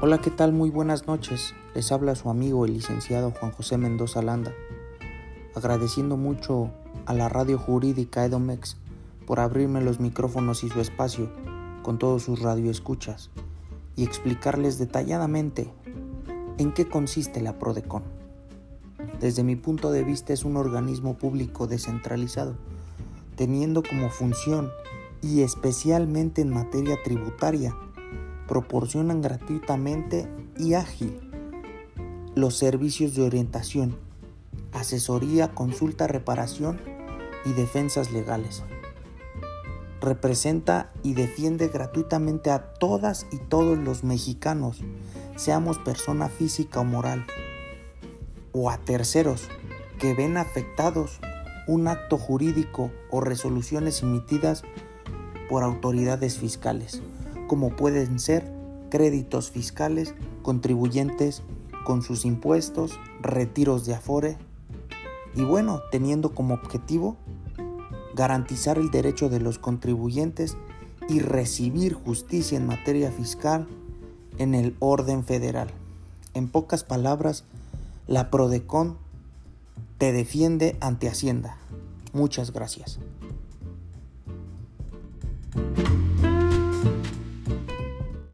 Hola, ¿qué tal? Muy buenas noches. Les habla su amigo el licenciado Juan José Mendoza Landa, agradeciendo mucho a la radio jurídica Edomex por abrirme los micrófonos y su espacio con todos sus radioescuchas y explicarles detalladamente en qué consiste la PRODECON. Desde mi punto de vista es un organismo público descentralizado, teniendo como función y especialmente en materia tributaria, proporcionan gratuitamente y ágil los servicios de orientación, asesoría, consulta, reparación y defensas legales. Representa y defiende gratuitamente a todas y todos los mexicanos, seamos persona física o moral, o a terceros que ven afectados un acto jurídico o resoluciones emitidas por autoridades fiscales, como pueden ser créditos fiscales, contribuyentes con sus impuestos, retiros de afore y bueno, teniendo como objetivo garantizar el derecho de los contribuyentes y recibir justicia en materia fiscal en el orden federal. En pocas palabras, la PRODECON te defiende ante Hacienda. Muchas gracias.